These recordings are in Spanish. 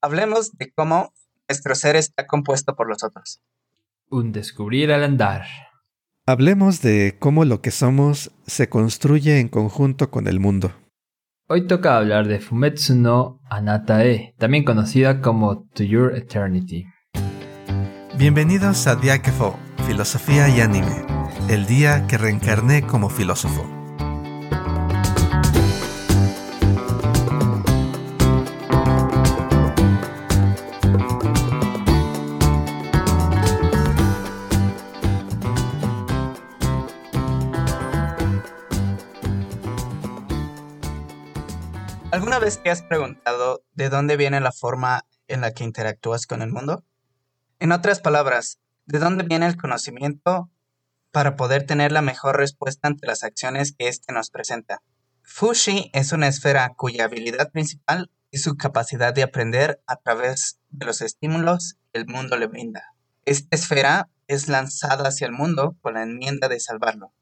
hablemos de cómo nuestro ser está compuesto por los otros. Un descubrir al andar. Hablemos de cómo lo que somos se construye en conjunto con el mundo. Hoy toca hablar de Fumetsu no Anatae, también conocida como To Your Eternity. Bienvenidos a Diakefo, Filosofía y Anime, el día que reencarné como filósofo. Te has preguntado de dónde viene la forma en la que interactúas con el mundo? En otras palabras, ¿de dónde viene el conocimiento para poder tener la mejor respuesta ante las acciones que éste nos presenta? Fushi es una esfera cuya habilidad principal es su capacidad de aprender a través de los estímulos que el mundo le brinda. Esta esfera es lanzada hacia el mundo con la enmienda de salvarlo.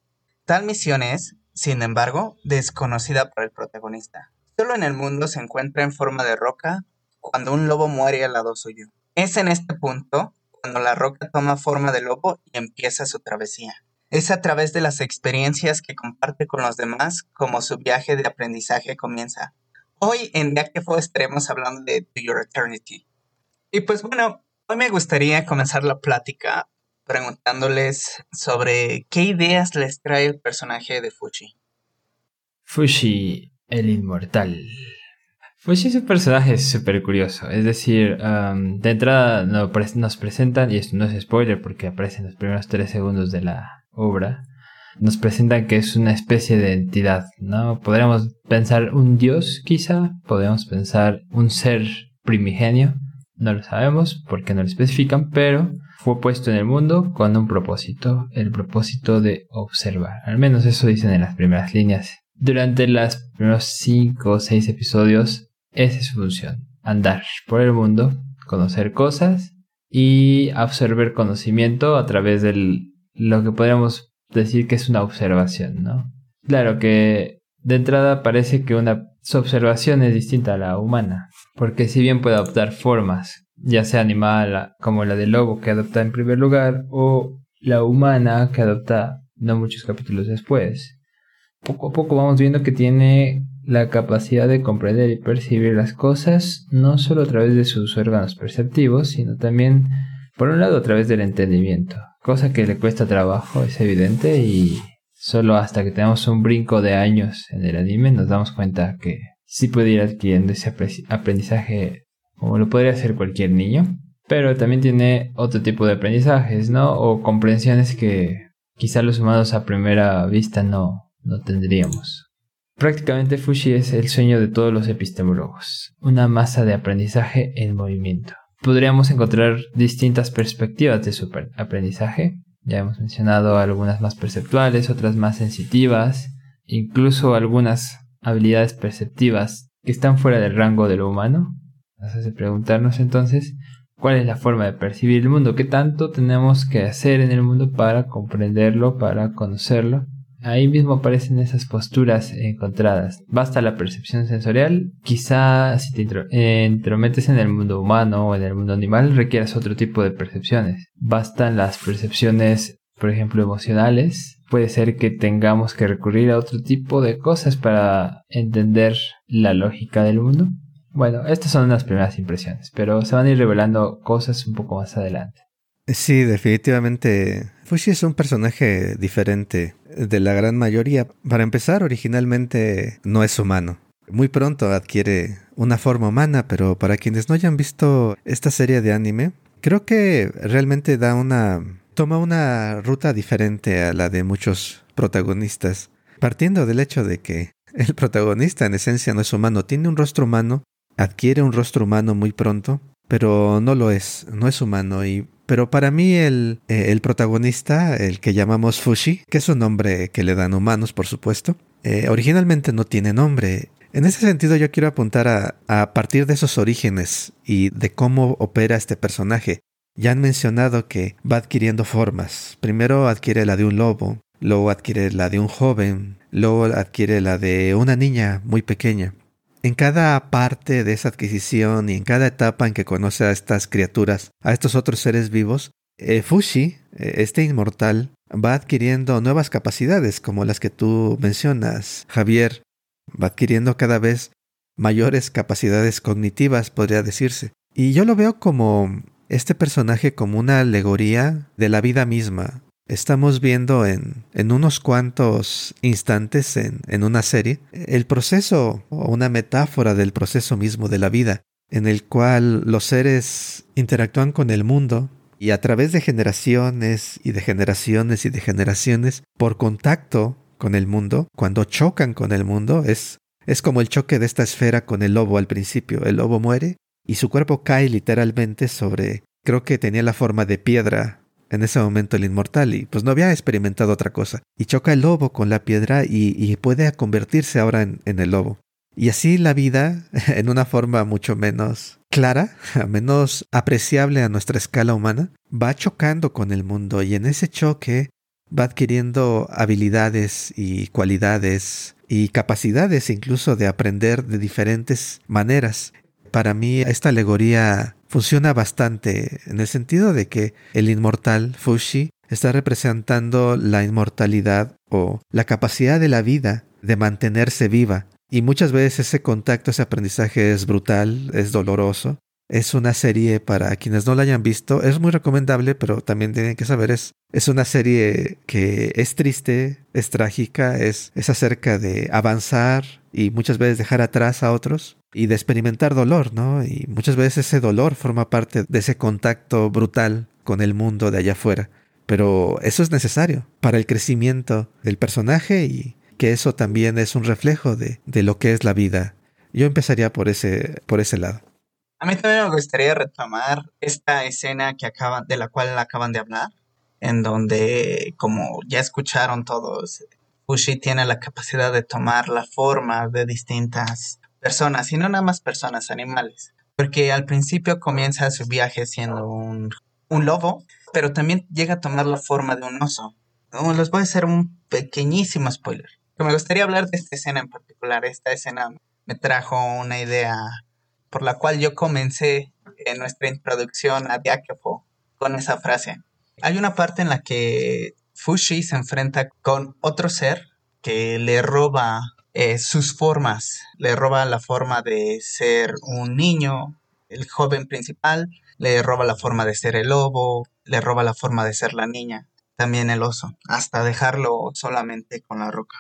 Tal misión es, sin embargo, desconocida por el protagonista. Solo en el mundo se encuentra en forma de roca cuando un lobo muere al lado suyo. Es en este punto cuando la roca toma forma de lobo y empieza su travesía. Es a través de las experiencias que comparte con los demás como su viaje de aprendizaje comienza. Hoy en Día que fue estaremos hablando de Your Eternity. Y pues bueno, hoy me gustaría comenzar la plática preguntándoles sobre qué ideas les trae el personaje de Fushi. Fushi el inmortal. Pues su personaje es súper curioso. Es decir, de entrada nos presentan, y esto no es spoiler porque aparece en los primeros tres segundos de la obra, nos presentan que es una especie de entidad, ¿no? Podríamos pensar un dios, quizá, podríamos pensar un ser primigenio, no lo sabemos porque no lo especifican, pero fue puesto en el mundo con un propósito, el propósito de observar. Al menos eso dicen en las primeras líneas durante los primeros 5 o 6 episodios, esa es su función. Andar por el mundo, conocer cosas y absorber conocimiento a través de lo que podríamos decir que es una observación, ¿no? Claro que de entrada parece que una su observación es distinta a la humana, porque si bien puede adoptar formas, ya sea animal como la del lobo que adopta en primer lugar, o la humana que adopta no muchos capítulos después, poco a poco vamos viendo que tiene la capacidad de comprender y percibir las cosas, no solo a través de sus órganos perceptivos, sino también, por un lado, a través del entendimiento, cosa que le cuesta trabajo, es evidente, y solo hasta que tenemos un brinco de años en el anime nos damos cuenta que sí puede ir adquiriendo ese aprendizaje como lo podría hacer cualquier niño, pero también tiene otro tipo de aprendizajes, ¿no? O comprensiones que quizá los humanos a primera vista no, no tendríamos. Prácticamente Fushi es el sueño de todos los epistemólogos, una masa de aprendizaje en movimiento. Podríamos encontrar distintas perspectivas de su aprendizaje, ya hemos mencionado algunas más perceptuales, otras más sensitivas, incluso algunas habilidades perceptivas que están fuera del rango de lo humano. Nos hace preguntarnos entonces cuál es la forma de percibir el mundo, qué tanto tenemos que hacer en el mundo para comprenderlo, para conocerlo Ahí mismo aparecen esas posturas encontradas. Basta la percepción sensorial. Quizá si te entrometes en el mundo humano o en el mundo animal requieras otro tipo de percepciones. Bastan las percepciones, por ejemplo, emocionales. Puede ser que tengamos que recurrir a otro tipo de cosas para entender la lógica del mundo. Bueno, estas son las primeras impresiones, pero se van a ir revelando cosas un poco más adelante. Sí, definitivamente. Fushi es un personaje diferente de la gran mayoría. Para empezar, originalmente no es humano. Muy pronto adquiere una forma humana, pero para quienes no hayan visto esta serie de anime, creo que realmente da una toma una ruta diferente a la de muchos protagonistas, partiendo del hecho de que el protagonista en esencia no es humano, tiene un rostro humano, adquiere un rostro humano muy pronto, pero no lo es, no es humano y pero para mí el, eh, el, protagonista, el que llamamos Fushi, que es un nombre que le dan humanos, por supuesto, eh, originalmente no tiene nombre. En ese sentido yo quiero apuntar a, a partir de esos orígenes y de cómo opera este personaje. Ya han mencionado que va adquiriendo formas. Primero adquiere la de un lobo, luego adquiere la de un joven, luego adquiere la de una niña muy pequeña. En cada parte de esa adquisición y en cada etapa en que conoce a estas criaturas, a estos otros seres vivos, eh, Fushi, eh, este inmortal, va adquiriendo nuevas capacidades como las que tú mencionas, Javier, va adquiriendo cada vez mayores capacidades cognitivas, podría decirse. Y yo lo veo como este personaje como una alegoría de la vida misma. Estamos viendo en, en unos cuantos instantes en, en una serie el proceso o una metáfora del proceso mismo de la vida, en el cual los seres interactúan con el mundo y a través de generaciones y de generaciones y de generaciones, por contacto con el mundo, cuando chocan con el mundo, es, es como el choque de esta esfera con el lobo al principio. El lobo muere y su cuerpo cae literalmente sobre, creo que tenía la forma de piedra en ese momento el inmortal y pues no había experimentado otra cosa. Y choca el lobo con la piedra y, puede convertirse ahora en, en, el lobo. Y así la vida, en una forma mucho menos clara, menos apreciable a nuestra escala humana, va chocando con el mundo y en ese choque va adquiriendo habilidades y cualidades y capacidades incluso de aprender de diferentes maneras. Para mí esta alegoría funciona bastante en el sentido de que el inmortal Fushi está representando la inmortalidad o la capacidad de la vida de mantenerse viva. Y muchas veces ese contacto, ese aprendizaje es brutal, es doloroso. Es una serie para quienes no la hayan visto, es muy recomendable, pero también tienen que saber, es, es una serie que es triste, es trágica, es, es acerca de avanzar y muchas veces dejar atrás a otros, y de experimentar dolor, ¿no? Y muchas veces ese dolor forma parte de ese contacto brutal con el mundo de allá afuera. Pero eso es necesario para el crecimiento del personaje y que eso también es un reflejo de, de lo que es la vida. Yo empezaría por ese, por ese lado. A mí también me gustaría retomar esta escena que acaban, de la cual acaban de hablar, en donde, como ya escucharon todos, Fushi tiene la capacidad de tomar la forma de distintas personas, y no nada más personas, animales. Porque al principio comienza su viaje siendo un, lobo, pero también llega a tomar la forma de un oso. les voy a hacer un pequeñísimo spoiler. me gustaría hablar de esta escena en particular. Esta escena me trajo una idea por la cual yo comencé en nuestra introducción a Diáquefo con esa frase. Hay una parte en la que Fushi se enfrenta con otro ser que le roba eh, sus formas. Le roba la forma de ser un niño, el joven principal, le roba la forma de ser el lobo, le roba la forma de ser la niña, también el oso, hasta dejarlo solamente con la roca.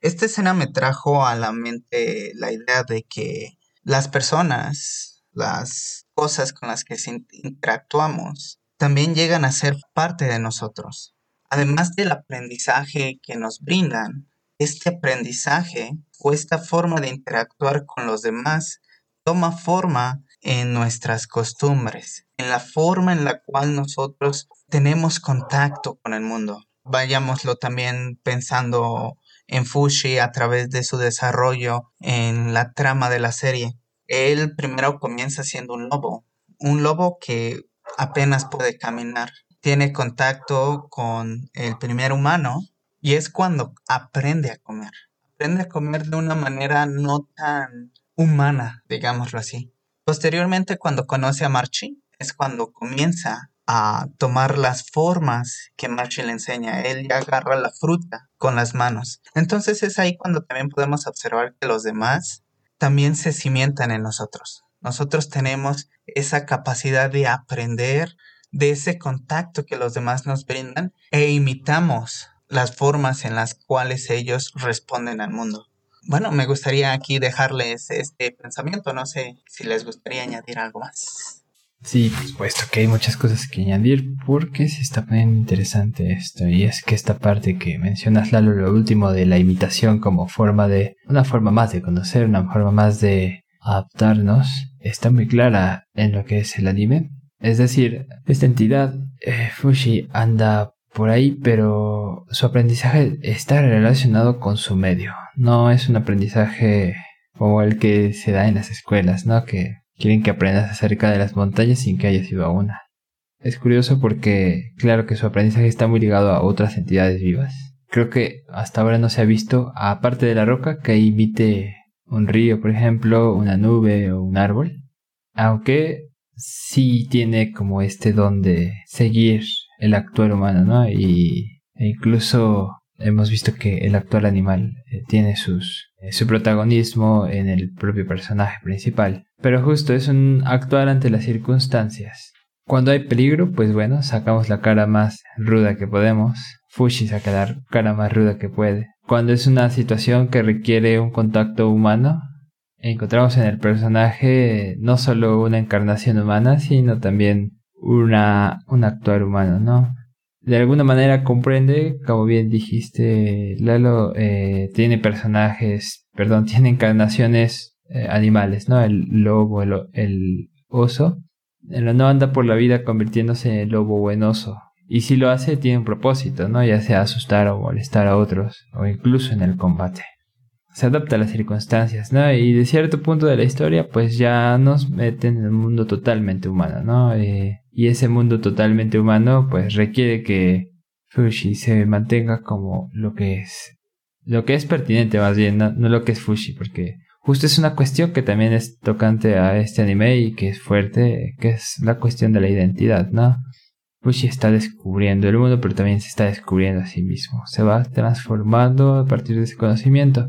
Esta escena me trajo a la mente la idea de que las personas, las cosas con las que interactuamos, también llegan a ser parte de nosotros. Además del aprendizaje que nos brindan, este aprendizaje o esta forma de interactuar con los demás toma forma en nuestras costumbres, en la forma en la cual nosotros tenemos contacto con el mundo. Vayámoslo también pensando en Fushi a través de su desarrollo en la trama de la serie. Él primero comienza siendo un lobo, un lobo que apenas puede caminar. Tiene contacto con el primer humano y es cuando aprende a comer. Aprende a comer de una manera no tan humana, digámoslo así. Posteriormente, cuando conoce a Marchi, es cuando comienza a tomar las formas que Marchi le enseña. Él ya agarra la fruta con las manos. Entonces es ahí cuando también podemos observar que los demás también se cimientan en nosotros. Nosotros tenemos esa capacidad de aprender de ese contacto que los demás nos brindan e imitamos las formas en las cuales ellos responden al mundo. Bueno, me gustaría aquí dejarles este pensamiento, no sé si les gustaría añadir algo más. Sí, por supuesto que hay muchas cosas que añadir porque se está poniendo interesante esto y es que esta parte que mencionas Lalo, lo último de la imitación como forma de, una forma más de conocer, una forma más de adaptarnos, está muy clara en lo que es el anime. Es decir, esta entidad, eh, Fushi, anda por ahí, pero su aprendizaje está relacionado con su medio. No es un aprendizaje como el que se da en las escuelas, ¿no? Que quieren que aprendas acerca de las montañas sin que hayas ido a una. Es curioso porque, claro que su aprendizaje está muy ligado a otras entidades vivas. Creo que hasta ahora no se ha visto, aparte de la roca, que imite un río, por ejemplo, una nube o un árbol, aunque sí tiene como este don de seguir el actual humano, ¿no? Y e incluso hemos visto que el actual animal eh, tiene sus, eh, su protagonismo en el propio personaje principal. Pero justo es un actuar ante las circunstancias. Cuando hay peligro, pues bueno, sacamos la cara más ruda que podemos. Fushi saca la cara más ruda que puede. Cuando es una situación que requiere un contacto humano, encontramos en el personaje no solo una encarnación humana, sino también una, un actuar humano, ¿no? De alguna manera comprende, como bien dijiste, Lalo, eh, tiene personajes, perdón, tiene encarnaciones eh, animales, ¿no? El lobo, el, el oso. No anda por la vida convirtiéndose en lobo o en oso, y si lo hace, tiene un propósito, ¿no? Ya sea asustar o molestar a otros, o incluso en el combate. Se adapta a las circunstancias, ¿no? Y de cierto punto de la historia, pues ya nos meten en un mundo totalmente humano, ¿no? Eh, y ese mundo totalmente humano, pues requiere que Fushi se mantenga como lo que es. Lo que es pertinente, más bien, no, no lo que es Fushi, porque justo es una cuestión que también es tocante a este anime y que es fuerte, que es la cuestión de la identidad, ¿no? Fushi está descubriendo el mundo, pero también se está descubriendo a sí mismo. Se va transformando a partir de ese conocimiento.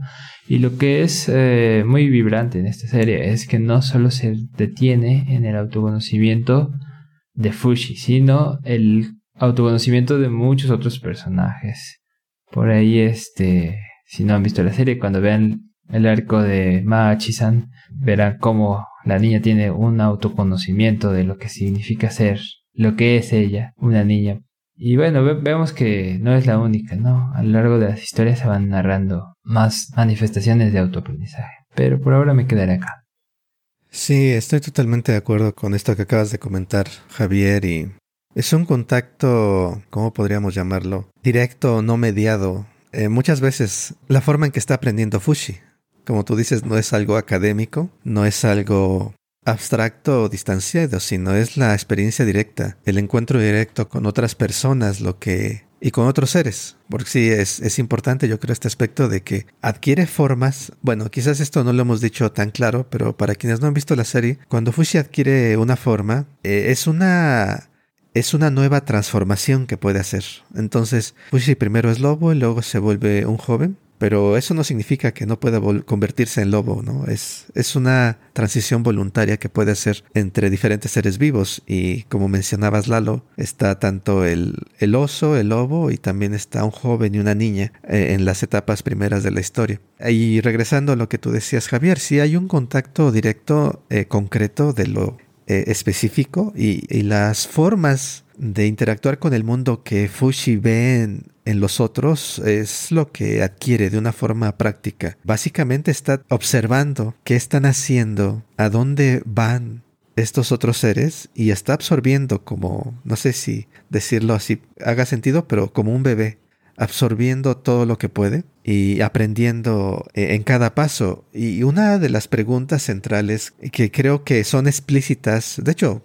Y lo que es eh, muy vibrante en esta serie es que no solo se detiene en el autoconocimiento de Fushi, sino el autoconocimiento de muchos otros personajes. Por ahí, este, si no han visto la serie, cuando vean el arco de Maachi-san, verán cómo la niña tiene un autoconocimiento de lo que significa ser lo que es ella, una niña. Y bueno, vemos que no es la única, ¿no? A lo largo de las historias se van narrando más manifestaciones de autoaprendizaje. Pero por ahora me quedaré acá. Sí, estoy totalmente de acuerdo con esto que acabas de comentar, Javier, y es un contacto, ¿cómo podríamos llamarlo? Directo, no mediado. Eh, muchas veces la forma en que está aprendiendo Fushi, como tú dices, no es algo académico, no es algo abstracto o distanciado, sino es la experiencia directa, el encuentro directo con otras personas, lo que y con otros seres. Porque sí, es, importante, yo creo, este aspecto de que adquiere formas. Bueno, quizás esto no lo hemos dicho tan claro, pero para quienes no han visto la serie, cuando Fushi adquiere una forma, eh, es una. Es una nueva transformación que puede hacer. Entonces, Fushi primero es lobo y luego se vuelve un joven pero eso no significa que no pueda convertirse en lobo, ¿no? Es, es una transición voluntaria que puede hacer entre diferentes seres vivos y como mencionabas Lalo, está tanto el, el oso, el lobo y también está un joven y una niña eh, en las etapas primeras de la historia. Y regresando a lo que tú decías Javier, sí hay un contacto directo, eh, concreto de lo eh, específico y, y las formas de interactuar con el mundo que Fushi ve en, los otros es lo que adquiere de una forma práctica. Básicamente está observando qué están haciendo, a dónde van estos otros seres y está absorbiendo como, no sé si decirlo así haga sentido, pero como un bebé, absorbiendo todo lo que puede y aprendiendo eh, en cada paso. Y una de las preguntas centrales que creo que son explícitas, de hecho,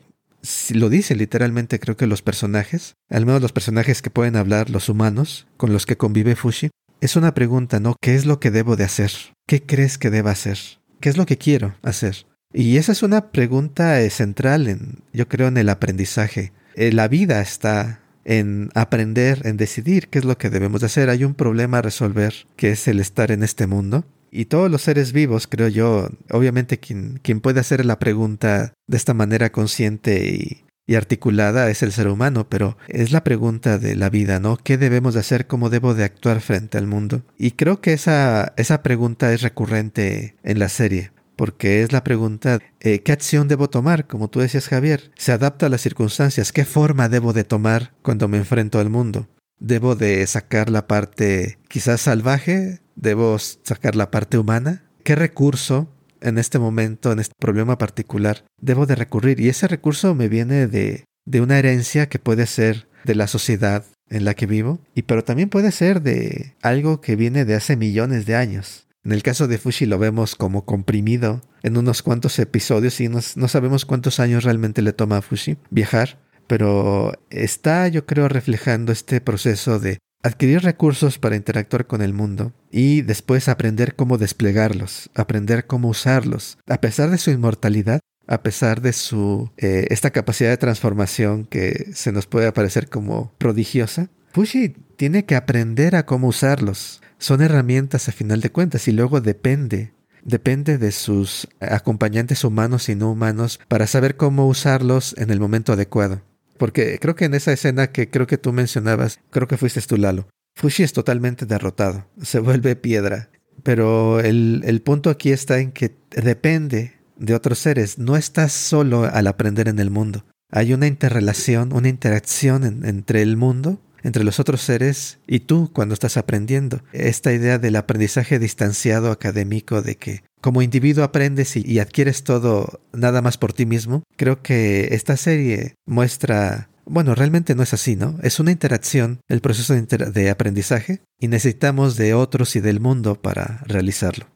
lo dice literalmente creo que los personajes, al menos los personajes que pueden hablar, los humanos, con los que convive Fushi, es una pregunta, ¿no? ¿Qué es lo que debo de hacer? ¿Qué crees que deba hacer? ¿Qué es lo que quiero hacer? Y esa es una pregunta eh, central, en, yo creo, en el aprendizaje. Eh, la vida está en aprender, en decidir qué es lo que debemos de hacer. Hay un problema a resolver, que es el estar en este mundo. Y todos los seres vivos, creo yo, obviamente quien, quien puede hacer la pregunta de esta manera consciente y, y articulada es el ser humano, pero es la pregunta de la vida, ¿no? ¿Qué debemos de hacer? ¿Cómo debo de actuar frente al mundo? Y creo que esa, esa pregunta es recurrente en la serie, porque es la pregunta, eh, ¿qué acción debo tomar? Como tú decías, Javier, se adapta a las circunstancias, ¿qué forma debo de tomar cuando me enfrento al mundo? ¿Debo de sacar la parte quizás salvaje ¿Debo sacar la parte humana? ¿Qué recurso en este momento, en este problema particular, debo de recurrir? Y ese recurso me viene de, de una herencia que puede ser de la sociedad en la que vivo, y pero también puede ser de algo que viene de hace millones de años. En el caso de Fushi lo vemos como comprimido en unos cuantos episodios y no sabemos cuántos años realmente le toma a Fushi viajar, pero está yo creo reflejando este proceso de adquirir recursos para interactuar con el mundo y después aprender cómo desplegarlos, aprender cómo usarlos. A pesar de su inmortalidad, a pesar de su eh, esta capacidad de transformación que se nos puede parecer como prodigiosa, Fushi tiene que aprender a cómo usarlos. Son herramientas a final de cuentas y luego depende depende de sus acompañantes humanos y no humanos para saber cómo usarlos en el momento adecuado. Porque creo que en esa escena que creo que tú mencionabas, creo que fuiste tú Lalo, Fushi es totalmente derrotado, se vuelve piedra. Pero el, el punto aquí está en que depende de otros seres, no estás solo al aprender en el mundo. Hay una interrelación, una interacción entre el mundo entre los otros seres y tú cuando estás aprendiendo. Esta idea del aprendizaje distanciado académico de que como individuo aprendes y, adquieres todo nada más por ti mismo, creo que esta serie muestra bueno, realmente no es así, ¿no? Es una interacción, el proceso de, aprendizaje, y necesitamos de otros y del mundo para realizarlo.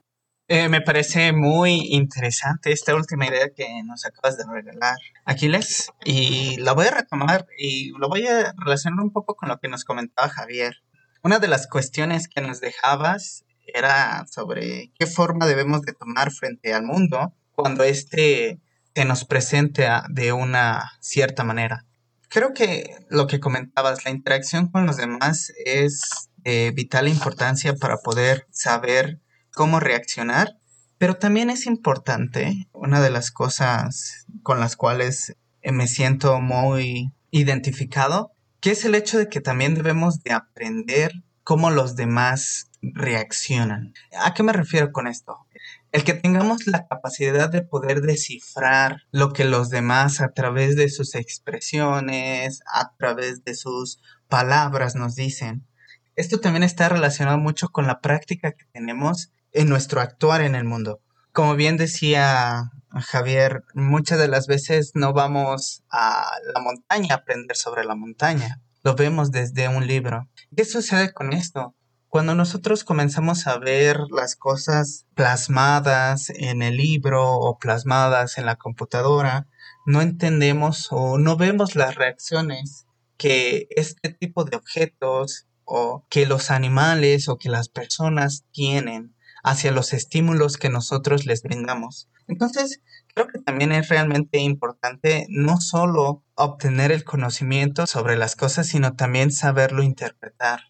Eh, me parece muy interesante esta última idea que nos acabas de regalar, Aquiles, y la voy a retomar y lo voy a relacionar un poco con lo que nos comentaba Javier. Una de las cuestiones que nos dejabas era sobre qué forma debemos de tomar frente al mundo cuando éste se nos presente de una cierta manera. Creo que lo que comentabas, la interacción con los demás es de vital importancia para poder saber cómo reaccionar, pero también es importante, una de las cosas con las cuales me siento muy identificado, que es el hecho de que también debemos de aprender cómo los demás reaccionan. ¿A qué me refiero con esto? El que tengamos la capacidad de poder descifrar lo que los demás a través de sus expresiones, a través de sus palabras nos dicen. Esto también está relacionado mucho con la práctica que tenemos en nuestro actuar en el mundo. Como bien decía Javier, muchas de las veces no vamos a la montaña a aprender sobre la montaña, lo vemos desde un libro. ¿Qué sucede con esto? Cuando nosotros comenzamos a ver las cosas plasmadas en el libro o plasmadas en la computadora, no entendemos o no vemos las reacciones que este tipo de objetos o que los animales o que las personas tienen hacia los estímulos que nosotros les brindamos. Entonces, creo que también es realmente importante no solo obtener el conocimiento sobre las cosas, sino también saberlo interpretar.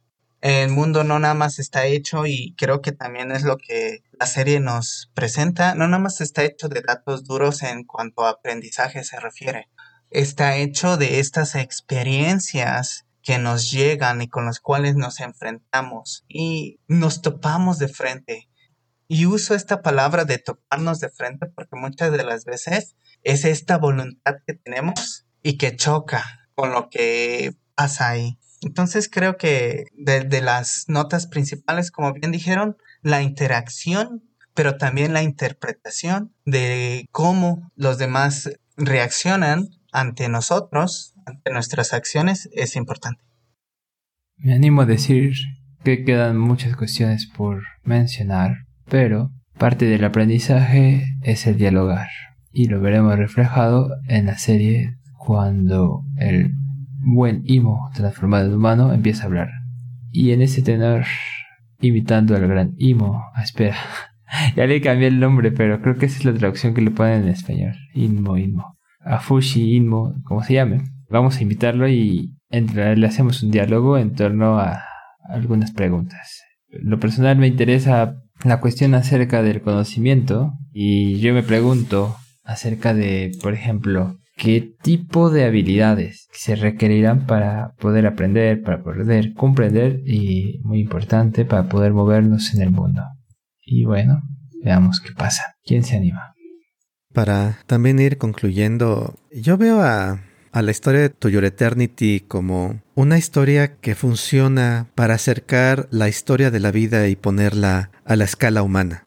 El mundo no nada más está hecho y creo que también es lo que la serie nos presenta, no nada más está hecho de datos duros en cuanto a aprendizaje se refiere. Está hecho de estas experiencias que nos llegan y con las cuales nos enfrentamos y nos topamos de frente y uso esta palabra de toparnos de frente porque muchas de las veces es esta voluntad que tenemos y que choca con lo que pasa ahí. Entonces creo que de, las notas principales, como bien dijeron, la interacción, pero también la interpretación de cómo los demás reaccionan ante nosotros, ante nuestras acciones, es importante. Me animo a decir que quedan muchas cuestiones por mencionar, pero parte del aprendizaje es el dialogar y lo veremos reflejado en la serie cuando el buen Imo transformado en humano empieza a hablar. Y en ese tenor, imitando al gran Imo, ah, espera, ya le cambié el nombre, pero creo que esa es la traducción que le ponen en español. Inmo, Inmo. A Fushi, Inmo, como se llame. Vamos a invitarlo y entre, le hacemos un diálogo en torno a algunas preguntas. Lo personal me interesa la cuestión acerca del conocimiento y yo me pregunto acerca de, por ejemplo, qué tipo de habilidades se requerirán para poder aprender, para poder comprender y, muy importante, para poder movernos en el mundo. Y bueno, veamos qué pasa. ¿Quién se anima? Para también ir concluyendo, yo veo a a la historia de To Your Eternity como una historia que funciona para acercar la historia de la vida y ponerla a la escala humana.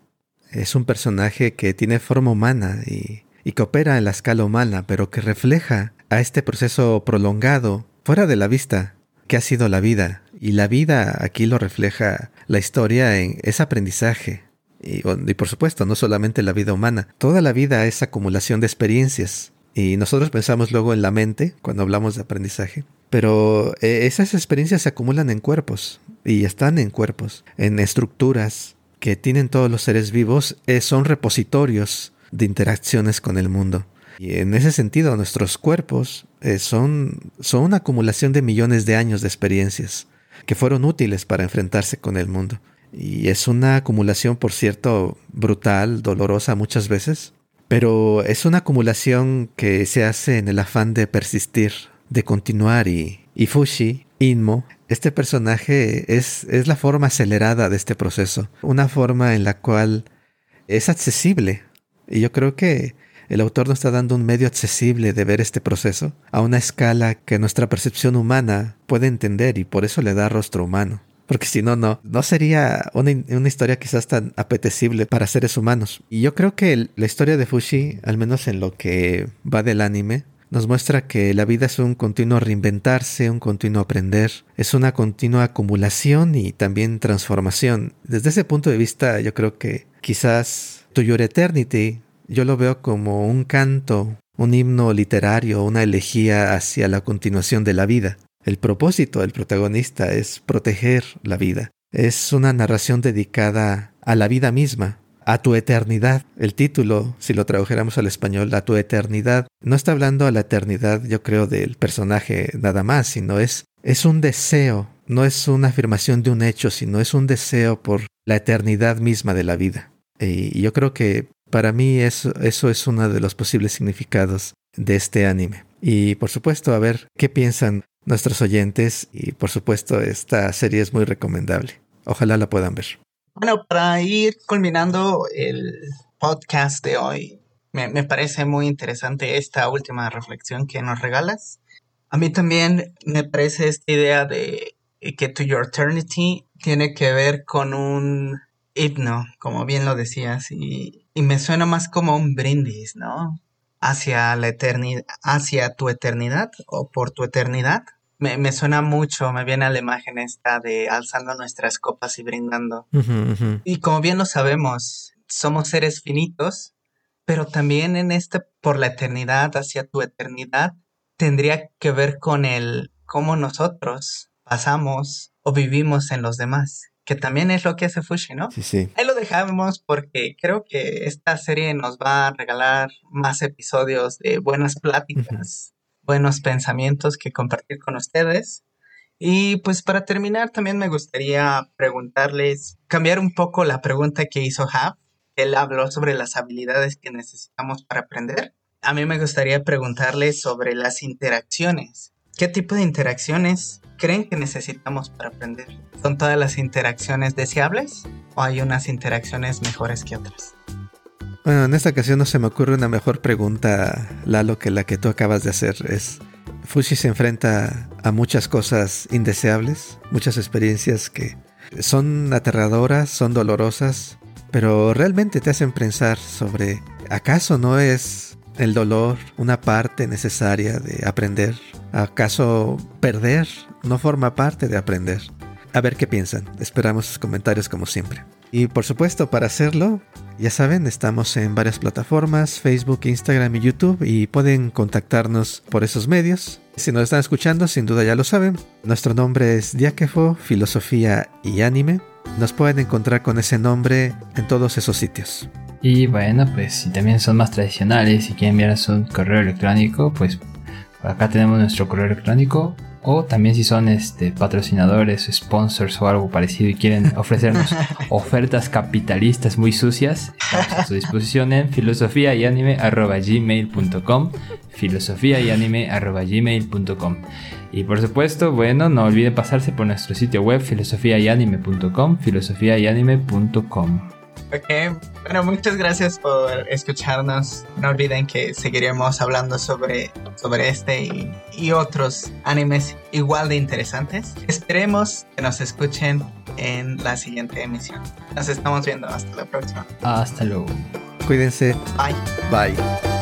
Es un personaje que tiene forma humana y, que opera en la escala humana, pero que refleja a este proceso prolongado, fuera de la vista, que ha sido la vida. Y la vida aquí lo refleja la historia en ese aprendizaje. Y, y por supuesto, no solamente la vida humana, toda la vida es acumulación de experiencias y nosotros pensamos luego en la mente cuando hablamos de aprendizaje, pero eh, esas experiencias se acumulan en cuerpos y están en cuerpos, en estructuras que tienen todos los seres vivos, eh, son repositorios de interacciones con el mundo. Y en ese sentido, nuestros cuerpos eh, son, son una acumulación de millones de años de experiencias que fueron útiles para enfrentarse con el mundo. Y es una acumulación, por cierto, brutal, dolorosa muchas veces, pero es una acumulación que se hace en el afán de persistir, de continuar y, y Fushi, Inmo, este personaje es, es la forma acelerada de este proceso, una forma en la cual es accesible. Y yo creo que el autor nos está dando un medio accesible de ver este proceso a una escala que nuestra percepción humana puede entender y por eso le da rostro humano. Porque si no, no, no sería una, una, historia quizás tan apetecible para seres humanos. Y yo creo que la historia de Fushi, al menos en lo que va del anime, nos muestra que la vida es un continuo reinventarse, un continuo aprender, es una continua acumulación y también transformación. Desde ese punto de vista, yo creo que quizás To Your Eternity yo lo veo como un canto, un himno literario, una elegía hacia la continuación de la vida. El propósito del protagonista es proteger la vida. Es una narración dedicada a la vida misma, a tu eternidad. El título, si lo tradujéramos al español, a tu eternidad, no está hablando a la eternidad, yo creo, del personaje nada más, sino es, es un deseo, no es una afirmación de un hecho, sino es un deseo por la eternidad misma de la vida. Y yo creo que para mí eso, eso es uno de los posibles significados de este anime. Y por supuesto, a ver qué piensan nuestros oyentes y por supuesto esta serie es muy recomendable. Ojalá la puedan ver. Bueno, para ir culminando el podcast de hoy, me, me, parece muy interesante esta última reflexión que nos regalas. A mí también me parece esta idea de que To Your Eternity tiene que ver con un himno, como bien lo decías, y, y me suena más como un brindis, ¿no? Hacia la eternidad, hacia tu eternidad o por tu eternidad. Me, suena mucho, me viene a la imagen esta de alzando nuestras copas y brindando. Y como bien lo sabemos, somos seres finitos, pero también en este por la eternidad, hacia tu eternidad, tendría que ver con el cómo nosotros pasamos o vivimos en los demás, que también es lo que hace Fushi, ¿no? Sí, sí. Ahí lo dejamos porque creo que esta serie nos va a regalar más episodios de buenas pláticas buenos pensamientos que compartir con ustedes. Y pues para terminar también me gustaría preguntarles, cambiar un poco la pregunta que hizo Hap. Él habló sobre las habilidades que necesitamos para aprender. A mí me gustaría preguntarles sobre las interacciones. ¿Qué tipo de interacciones creen que necesitamos para aprender? ¿Son todas las interacciones deseables o hay unas interacciones mejores que otras? Bueno, en esta ocasión no se me ocurre una mejor pregunta, Lalo, que la que tú acabas de hacer. Es, Fushi se enfrenta a muchas cosas indeseables, muchas experiencias que son aterradoras, son dolorosas, pero realmente te hacen pensar sobre, ¿acaso no es el dolor una parte necesaria de aprender? ¿Acaso perder no forma parte de aprender? A ver qué piensan. Esperamos sus comentarios como siempre. Y por supuesto, para hacerlo, ya saben, estamos en varias plataformas, Facebook, Instagram y YouTube, y pueden contactarnos por esos medios. Si nos están escuchando, sin duda ya lo saben. Nuestro nombre es Diáquefo, Filosofía y Anime. Nos pueden encontrar con ese nombre en todos esos sitios. Y bueno, pues si también son más tradicionales y quieren enviarnos un correo electrónico, pues acá tenemos nuestro correo electrónico. O también si son este, patrocinadores, sponsors o algo parecido y quieren ofrecernos ofertas capitalistas muy sucias, estamos a su disposición en filosofía y anime gmail.com filosofía y anime gmail.com y por supuesto, bueno, no olviden pasarse por nuestro sitio web filosofiayanime.com filosofiayanime.com Ok, bueno, muchas gracias por escucharnos. No olviden que seguiremos hablando sobre, sobre este y, y otros animes igual de interesantes. Esperemos que nos escuchen en la siguiente emisión. Nos estamos viendo. Hasta la próxima. Hasta luego. Cuídense. Bye. Bye.